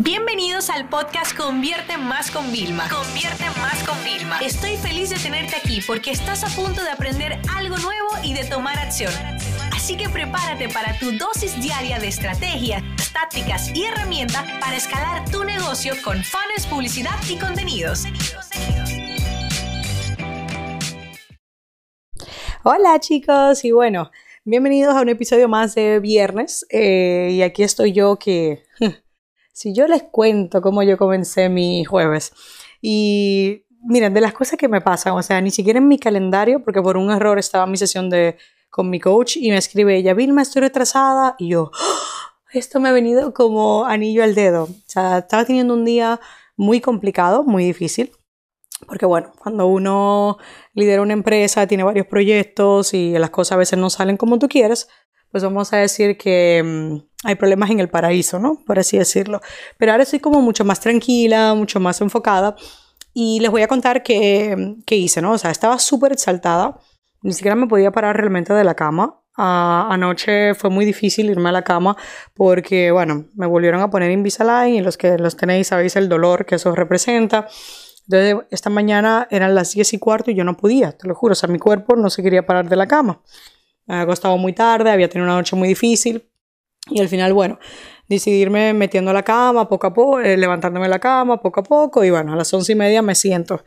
Bienvenidos al podcast Convierte Más con Vilma. Convierte Más con Vilma. Estoy feliz de tenerte aquí porque estás a punto de aprender algo nuevo y de tomar acción. Así que prepárate para tu dosis diaria de estrategias, tácticas y herramientas para escalar tu negocio con fans, publicidad y contenidos. Hola chicos y bueno, bienvenidos a un episodio más de viernes eh, y aquí estoy yo que si yo les cuento cómo yo comencé mi jueves y miren de las cosas que me pasan, o sea, ni siquiera en mi calendario porque por un error estaba mi sesión de con mi coach y me escribe ella, Vilma, estoy retrasada y yo, ¡Ah! esto me ha venido como anillo al dedo, o sea, estaba teniendo un día muy complicado, muy difícil porque bueno, cuando uno lidera una empresa, tiene varios proyectos y las cosas a veces no salen como tú quieres, pues vamos a decir que mm, hay problemas en el paraíso, ¿no? Por así decirlo. Pero ahora estoy como mucho más tranquila, mucho más enfocada y les voy a contar qué, qué hice, ¿no? O sea, estaba súper exaltada, ni siquiera me podía parar realmente de la cama. anoche fue muy difícil irme a la cama porque, bueno, me volvieron a poner Invisalign y los que los tenéis sabéis el dolor que eso representa. Entonces, esta mañana eran las 10 y cuarto y yo no podía, te lo juro. O sea, mi cuerpo no se quería parar de la cama. Me había acostado muy tarde, había tenido una noche muy difícil. Y al final, bueno, decidirme metiendo a la cama poco a poco, eh, levantándome la cama poco a poco. Y bueno, a las once y media me siento.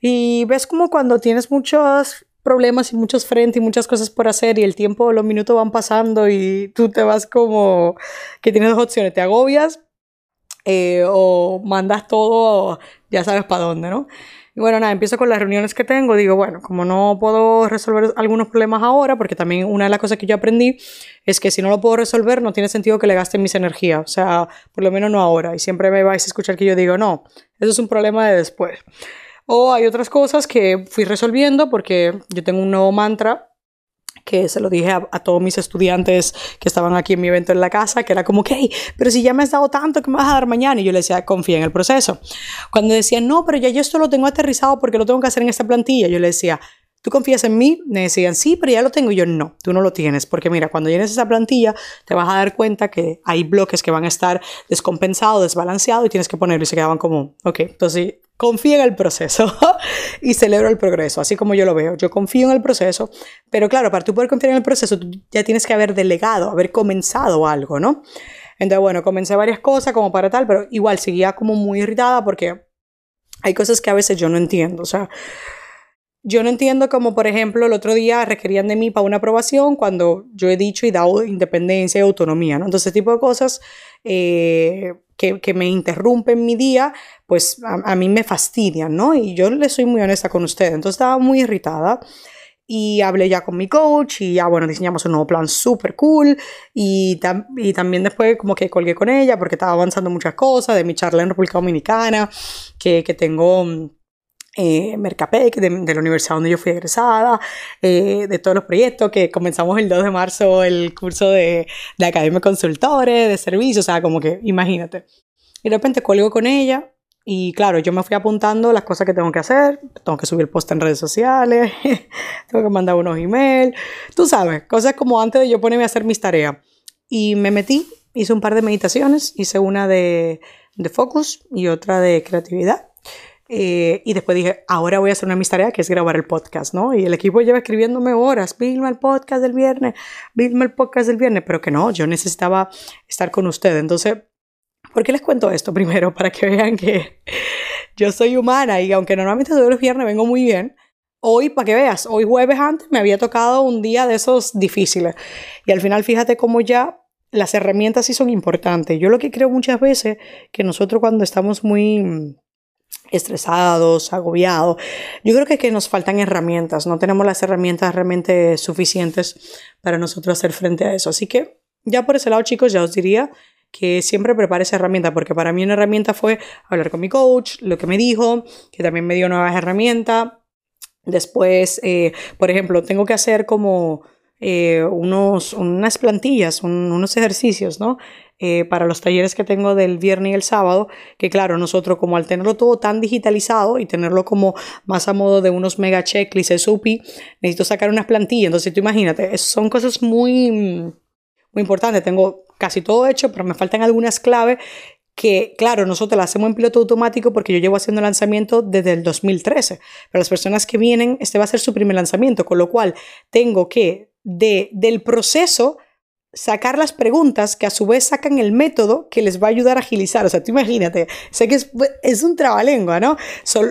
Y ves como cuando tienes muchos problemas y muchos frentes y muchas cosas por hacer y el tiempo, los minutos van pasando y tú te vas como que tienes dos opciones, te agobias eh, o mandas todo, ya sabes para dónde, ¿no? Y bueno, nada, empiezo con las reuniones que tengo. Digo, bueno, como no puedo resolver algunos problemas ahora, porque también una de las cosas que yo aprendí es que si no lo puedo resolver, no tiene sentido que le gaste mis energías. O sea, por lo menos no ahora. Y siempre me vais a escuchar que yo digo, no, eso es un problema de después. O hay otras cosas que fui resolviendo porque yo tengo un nuevo mantra que se lo dije a, todos mis estudiantes que estaban aquí en mi evento en la casa, que era como, ok, pero si ya me has dado tanto, ¿qué me vas a dar mañana? Y yo le decía, confía en el proceso. Cuando decían, no, pero ya yo esto lo tengo aterrizado porque lo tengo que hacer en esta plantilla, yo le decía, ¿tú confías en mí? Me decían, sí, pero ya lo tengo. Y yo, no, tú no lo tienes. Porque mira, cuando llenes esa plantilla, te vas a dar cuenta que hay bloques que van a estar descompensados, desbalanceados y tienes que ponerlo. Y se quedaban como, ok, entonces confía en el proceso y celebro el progreso, así como yo lo veo. Yo confío en el proceso, pero claro, para tú poder confiar en el proceso, tú ya tienes que haber delegado, haber comenzado algo, ¿no? Entonces, bueno, comencé varias cosas como para tal, pero igual seguía como muy irritada porque hay cosas que a veces yo no entiendo. O sea, yo no entiendo como, por ejemplo, el otro día requerían de mí para una aprobación cuando yo he dicho y dado independencia y autonomía, ¿no? Entonces, ese tipo de cosas eh, que, que, me interrumpen mi día, pues a, mí me fastidian, ¿no? Y yo le soy muy honesta con ustedes. Entonces estaba muy irritada y hablé ya con mi coach y ya, bueno, diseñamos un nuevo plan súper cool y, y, también después como que colgué con ella porque estaba avanzando muchas cosas de mi charla en República Dominicana, que, que tengo eh, Mercapec, de, la universidad donde yo fui egresada, eh, de todos los proyectos, que comenzamos el 2 de marzo el curso de, de Academia de Consultores, de servicios, o sea, como que imagínate. Y de repente cuelgo con ella y claro, yo me fui apuntando las cosas que tengo que hacer, tengo que subir post en redes sociales, tengo que mandar unos emails, tú sabes, cosas como antes de yo ponerme a hacer mis tareas. Y me metí, hice un par de meditaciones, hice una de, de focus y otra de creatividad eh, y después dije, ahora voy a hacer una de mis tareas, que es grabar el podcast, ¿no? Y el equipo lleva escribiéndome horas, Vilma el podcast del viernes, Vilma el podcast del viernes, pero que no, yo necesitaba estar con ustedes. Entonces, ¿por qué les cuento esto? Primero, para que vean que yo soy humana y aunque normalmente todos los viernes vengo muy bien, hoy, para que veas, hoy jueves antes me había tocado un día de esos difíciles. Y al final, fíjate cómo ya las herramientas sí son importantes. Yo lo que creo muchas veces que nosotros cuando estamos muy estresados, agobiados. Yo creo que, que nos faltan herramientas, no tenemos las herramientas realmente suficientes para nosotros hacer frente a eso. Así que ya por ese lado, chicos, ya os diría que siempre prepare esa herramienta, porque para mí una herramienta fue hablar con mi coach, lo que me dijo, que también me dio nuevas herramientas. Después, eh, por ejemplo, tengo que hacer como eh, unos, unas plantillas, unos ejercicios, ¿no? Eh, para los talleres que tengo del viernes y el sábado, que claro, nosotros como al tenerlo todo tan digitalizado y tenerlo como más a modo de unos mega checklists SUPI, necesito sacar unas plantillas. Entonces tú imagínate, son cosas muy, muy importantes. Tengo casi todo hecho, pero me faltan algunas claves que, claro, nosotros la hacemos en piloto automático porque yo llevo haciendo lanzamiento desde el 2013. Pero las personas que vienen, este va a ser su primer lanzamiento, con lo cual tengo que, de, del proceso, sacar las preguntas que a su vez sacan el método que les va a ayudar a agilizar. O sea, tú imagínate, sé que es, es un trabalengua, ¿no?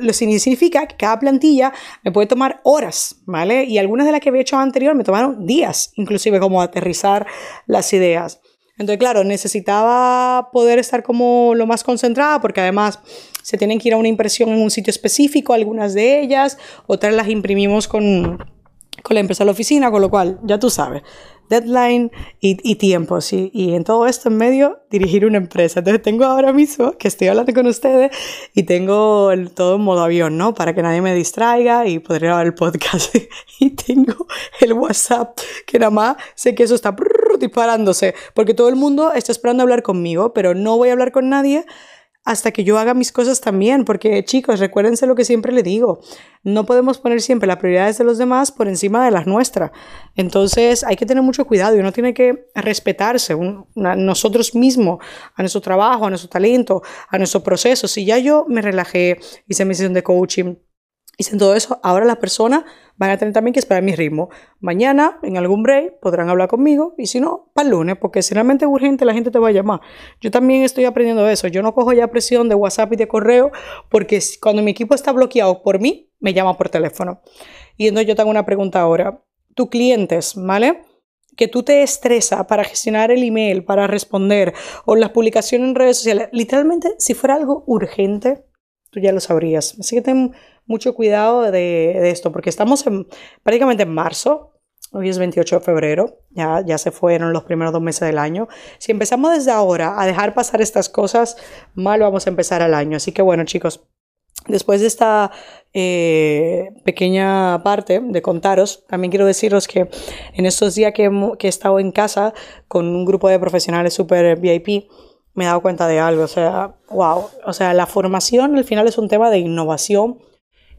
lo significa que cada plantilla me puede tomar horas, ¿vale? Y algunas de las que había hecho anterior me tomaron días, inclusive como aterrizar las ideas. Entonces, claro, necesitaba poder estar como lo más concentrada porque además se tienen que ir a una impresión en un sitio específico, algunas de ellas, otras las imprimimos con, con la empresa de la oficina, con lo cual, ya tú sabes, deadline y, y tiempo, ¿sí? Y en todo esto en medio, dirigir una empresa. Entonces tengo ahora mismo que estoy hablando con ustedes y tengo todo en modo avión, ¿no? Para que nadie me distraiga y poder grabar el podcast. y tengo el WhatsApp, que nada más sé que eso está disparándose, porque todo el mundo está esperando hablar conmigo, pero no voy a hablar con nadie hasta que yo haga mis cosas también, porque chicos, recuérdense lo que siempre le digo, no podemos poner siempre las prioridades de los demás por encima de las nuestras. Entonces hay que tener mucho cuidado y uno tiene que respetarse nosotros mismos, a nuestro trabajo, a nuestro talento, a nuestro proceso. Si ya yo me relajé, hice mi sesión de coaching, hice todo eso, ahora la persona van a tener también que esperar mi ritmo. Mañana, en algún break, podrán hablar conmigo y si no, para el lunes, porque si realmente es urgente, la gente te va a llamar. Yo también estoy aprendiendo eso. Yo no cojo ya presión de WhatsApp y de correo, porque cuando mi equipo está bloqueado por mí, me llama por teléfono. Y entonces yo tengo una pregunta ahora. Tu clientes, ¿vale? que tú te estresa para gestionar el email, para responder, o las publicaciones en redes sociales, literalmente, si fuera algo urgente, tú ya lo sabrías. Así que ten mucho cuidado de, esto, porque estamos en, prácticamente en marzo, hoy es 28 de febrero, ya, ya se fueron los primeros dos meses del año. Si empezamos desde ahora a dejar pasar estas cosas, mal vamos a empezar el año. Así que bueno, chicos, Después de esta eh, pequeña parte de contaros, también quiero deciros que en estos días que, que he estado en casa con un grupo de profesionales super VIP, me he dado cuenta de algo. O sea, wow. O sea, la formación al final es un tema de innovación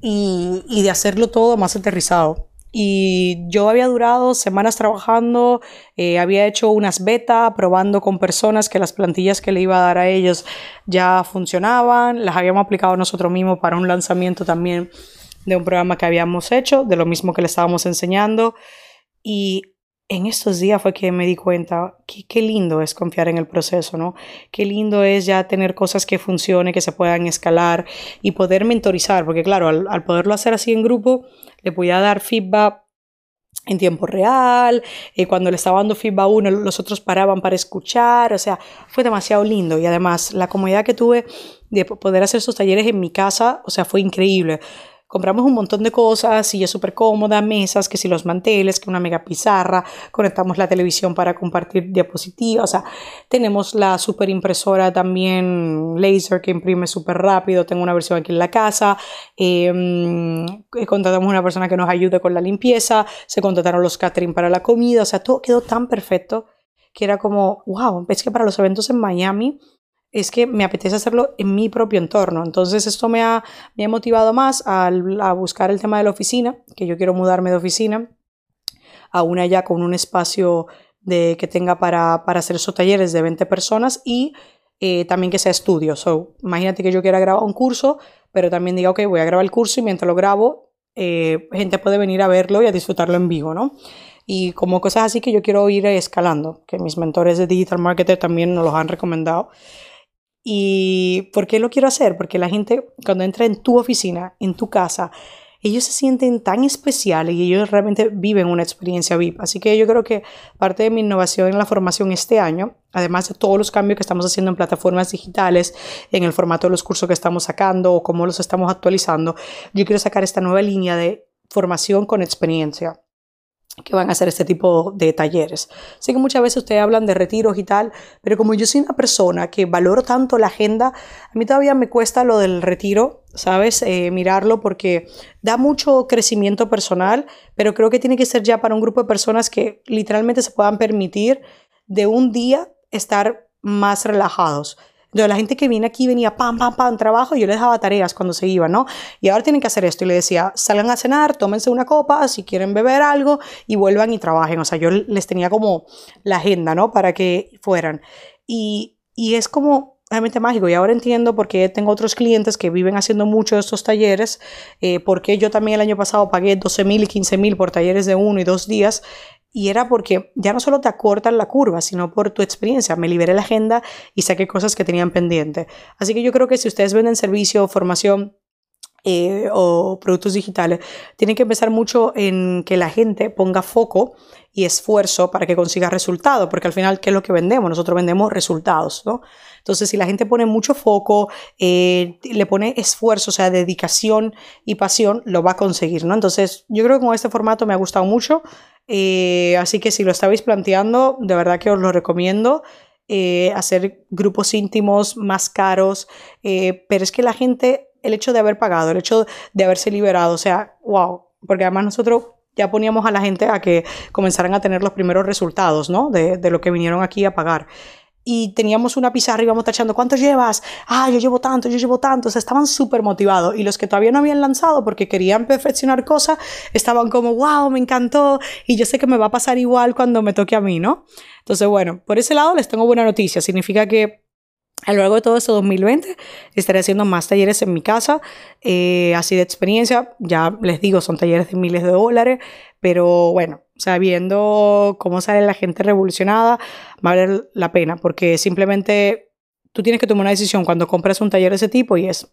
y, de hacerlo todo más aterrizado. Y yo había durado semanas trabajando, eh, había hecho unas beta, probando con personas que las plantillas que le iba a dar a ellos ya funcionaban, las habíamos aplicado nosotros mismos para un lanzamiento también de un programa que habíamos hecho, de lo mismo que le estábamos enseñando. Y en estos días fue que me di cuenta que qué lindo es confiar en el proceso, ¿no? Qué lindo es ya tener cosas que funcionen, que se puedan escalar y poder mentorizar, porque claro, al, poderlo hacer así en grupo, le podía dar feedback en tiempo real, eh, cuando le estaba dando feedback a uno, los otros paraban para escuchar, o sea, fue demasiado lindo y además la comodidad que tuve de poder hacer esos talleres en mi casa, o sea, fue increíble compramos un montón de cosas, es súper cómoda, mesas, que si los manteles, que una mega pizarra, conectamos la televisión para compartir diapositivas, o sea, tenemos la super impresora también laser que imprime súper rápido, tengo una versión aquí en la casa, em, eh, contratamos una persona que nos ayude con la limpieza, se contrataron los catering para la comida, o sea, todo quedó tan perfecto que era como, wow, es que para los eventos en Miami es que me apetece hacerlo en mi propio entorno. Entonces esto me ha, me ha motivado más a, buscar el tema de la oficina, que yo quiero mudarme de oficina a una ya con un espacio de, que tenga para, para hacer esos talleres de 20 personas y eh, también que sea estudio. So, imagínate que yo quiera grabar un curso, pero también diga, ok, voy a grabar el curso y mientras lo grabo, eh, gente puede venir a verlo y a disfrutarlo en vivo, ¿no? Y como cosas así que yo quiero ir escalando, que mis mentores de Digital Marketer también nos los han recomendado. ¿Y por qué lo quiero hacer? Porque la gente cuando entra en tu oficina, en tu casa, ellos se sienten tan especiales y ellos realmente viven una experiencia VIP. Así que yo creo que parte de mi innovación en la formación este año, además de todos los cambios que estamos haciendo en plataformas digitales, en el formato de los cursos que estamos sacando o cómo los estamos actualizando, yo quiero sacar esta nueva línea de formación con experiencia que van a hacer este tipo de talleres. Sé que muchas veces ustedes hablan de retiros y tal, pero como yo soy una persona que valoro tanto la agenda, a mí todavía me cuesta lo del retiro, ¿sabes? Eh, mirarlo porque da mucho crecimiento personal, pero creo que tiene que ser ya para un grupo de personas que literalmente se puedan permitir de un día estar más relajados. Entonces, la gente que viene aquí venía pam, pam, pam, trabajo yo les daba tareas cuando se iban, ¿no? Y ahora tienen que hacer esto. Y le decía, salgan a cenar, tómense una copa, si quieren beber algo y vuelvan y trabajen. O sea, yo les tenía como la agenda, ¿no? Para que fueran. Y, y es como realmente mágico. Y ahora entiendo por qué tengo otros clientes que viven haciendo mucho de estos talleres, eh, porque yo también el año pasado pagué 12 mil y 15 mil por talleres de uno y dos días. Y era porque ya no solo te acortan la curva, sino por tu experiencia. Me liberé la agenda y saqué cosas que tenían pendiente. Así que yo creo que si ustedes venden servicio, formación, eh, o productos digitales, tienen que empezar mucho en que la gente ponga foco y esfuerzo para que consiga resultados, porque al final, ¿qué es lo que vendemos? Nosotros vendemos resultados, ¿no? Entonces, si la gente pone mucho foco, eh, le pone esfuerzo, o sea, dedicación y pasión, lo va a conseguir, ¿no? Entonces, yo creo que con este formato me ha gustado mucho, eh, así que si lo estabais planteando, de verdad que os lo recomiendo. Eh, hacer grupos íntimos más caros, pero es que la gente, el hecho de haber pagado, el hecho de haberse liberado, o sea, wow, porque además nosotros ya poníamos a la gente a que comenzaran a tener los primeros resultados, ¿no? De, de lo que vinieron aquí a pagar y teníamos una pizarra y íbamos tachando, ¿cuántos llevas? Ah, yo llevo tanto, yo llevo tanto. O sea, estaban súper motivados. Y los que todavía no habían lanzado porque querían perfeccionar cosas, estaban como, wow, me encantó. Y yo sé que me va a pasar igual cuando me toque a mí, ¿no? Entonces, bueno, por ese lado les tengo buena noticia. Significa que a lo largo de todo este 2020 estaré haciendo más talleres en mi casa, eh, así de experiencia, ya les digo, son talleres de miles de dólares, pero bueno, o sea, viendo cómo sale la gente revolucionada, va a valer la pena, porque simplemente tú tienes que tomar una decisión cuando compras un taller de ese tipo y es,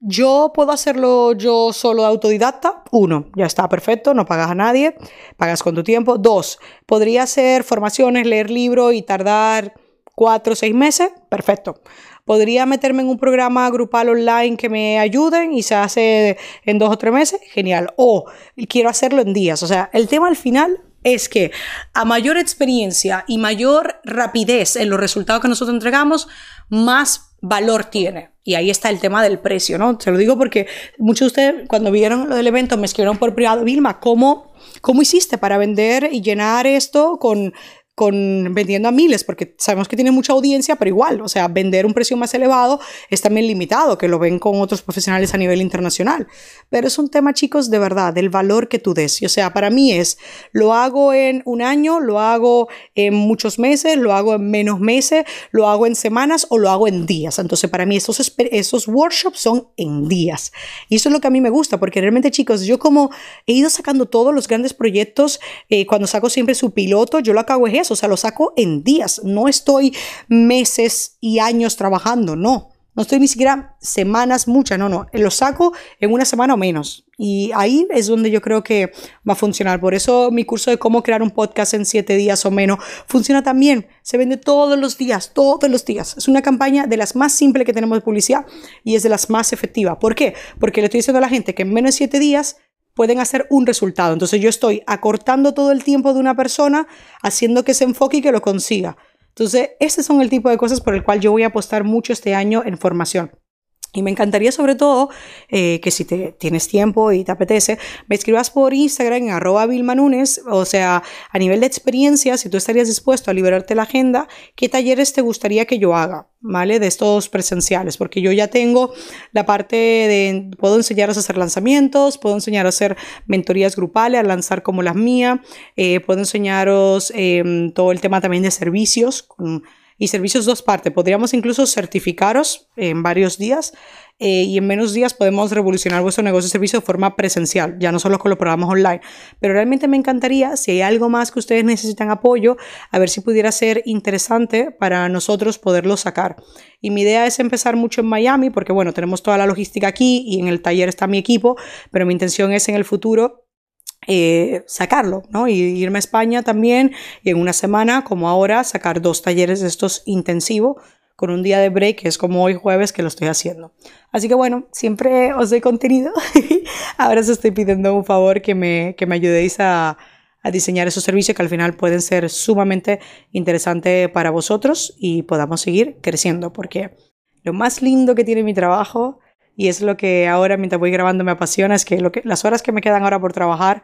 yo puedo hacerlo yo solo autodidacta. Uno, ya está perfecto, no pagas a nadie, pagas con tu tiempo. Dos, podría hacer formaciones, leer libros y tardar cuatro o seis meses, perfecto. Podría meterme en un programa grupal online que me ayuden y se hace en dos o tres meses, genial. O quiero hacerlo en días. O sea, el tema al final es que a mayor experiencia y mayor rapidez en los resultados que nosotros entregamos, más valor tiene. Y ahí está el tema del precio, ¿no? Se lo digo porque muchos de ustedes cuando vieron lo del evento me escribieron por privado, Vilma, ¿cómo, ¿cómo hiciste para vender y llenar esto con con vendiendo a miles, porque sabemos que tiene mucha audiencia, pero igual, o sea, vender un precio más elevado es también limitado, que lo ven con otros profesionales a nivel internacional. Pero es un tema, chicos, de verdad, del valor que tú des. o sea, para mí es, lo hago en un año, lo hago en muchos meses, lo hago en menos meses, lo hago en semanas o lo hago en días. Entonces, para mí esos, esos workshops son en días. Y eso es lo que a mí me gusta, porque realmente, chicos, yo como he ido sacando todos los grandes proyectos, eh, cuando saco siempre su piloto, yo lo que hago es eso o sea, lo saco en días, no estoy meses y años trabajando, no. No estoy ni siquiera semanas, muchas, no, no. Lo saco en una semana o menos. Y ahí es donde yo creo que va a funcionar. Por eso mi curso de cómo crear un podcast en siete días o menos funciona también. Se vende todos los días, todos los días. Es una campaña de las más simples que tenemos de publicidad y es de las más efectivas. ¿Por qué? Porque le estoy diciendo a la gente que en menos de siete días pueden hacer un resultado. Entonces yo estoy acortando todo el tiempo de una persona, haciendo que se enfoque y que lo consiga. Entonces, ese son el tipo de cosas por el cual yo voy a apostar mucho este año en formación. Y me encantaría sobre todo eh, que si te, tienes tiempo y te apetece, me escribas por Instagram en arroba o sea, a nivel de experiencia, si tú estarías dispuesto a liberarte la agenda, ¿qué talleres te gustaría que yo haga? ¿Vale? De estos presenciales, porque yo ya tengo la parte de, puedo enseñaros a hacer lanzamientos, puedo enseñaros a hacer mentorías grupales, a lanzar como las mías, eh, puedo enseñaros em, todo el tema también de servicios, y servicios dos partes. Podríamos incluso certificaros en varios días eh, y en menos días podemos revolucionar vuestro negocio de servicio de forma presencial, ya no solo con los programas online. Pero realmente me encantaría, si hay algo más que ustedes necesitan apoyo, a ver si pudiera ser interesante para nosotros poderlo sacar. Y mi idea es empezar mucho en Miami, porque bueno, tenemos toda la logística aquí y en el taller está mi equipo, pero mi intención es en el futuro eh, sacarlo, ¿no? Y irme a España también y en una semana, como ahora, sacar dos talleres de estos intensivos con un día de break, que es como hoy jueves que lo estoy haciendo. Así que bueno, siempre os doy contenido. ahora os estoy pidiendo un favor que me, que me ayudéis a, a diseñar esos servicios que al final pueden ser sumamente interesantes para vosotros y podamos seguir creciendo, porque lo más lindo que tiene mi trabajo y es lo que ahora mientras voy grabando me apasiona, es que, lo que las horas que me quedan ahora por trabajar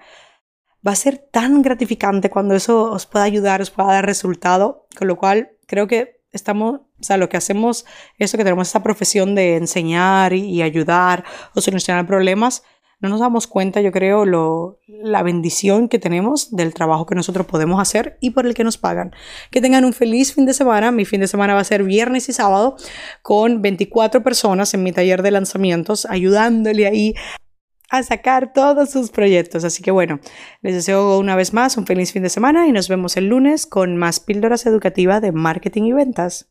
va a ser tan gratificante cuando eso os pueda ayudar, os pueda dar resultado, con lo cual creo que estamos, o sea, lo que hacemos, eso que tenemos esta profesión de enseñar y, ayudar o solucionar problemas, no nos damos cuenta, yo creo, lo, la bendición que tenemos del trabajo que nosotros podemos hacer y por el que nos pagan. Que tengan un feliz fin de semana. Mi fin de semana va a ser viernes y sábado con 24 personas en mi taller de lanzamientos, ayudándole ahí a sacar todos sus proyectos. Así que bueno, les deseo una vez más un feliz fin de semana y nos vemos el lunes con más píldoras educativas de marketing y ventas.